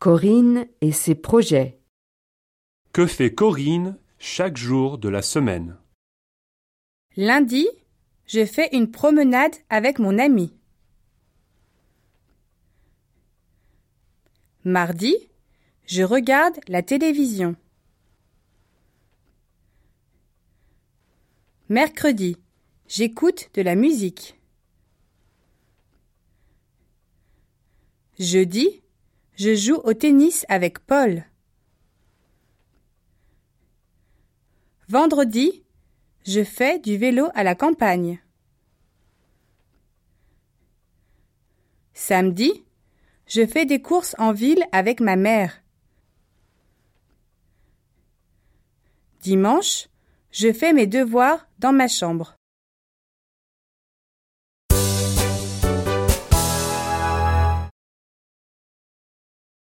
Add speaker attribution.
Speaker 1: Corinne et ses projets.
Speaker 2: Que fait Corinne chaque jour de la semaine?
Speaker 3: Lundi, je fais une promenade avec mon ami. Mardi, je regarde la télévision. Mercredi, j'écoute de la musique. Jeudi, je joue au tennis avec Paul. Vendredi, je fais du vélo à la campagne. Samedi, je fais des courses en ville avec ma mère. Dimanche, je fais mes devoirs dans ma chambre.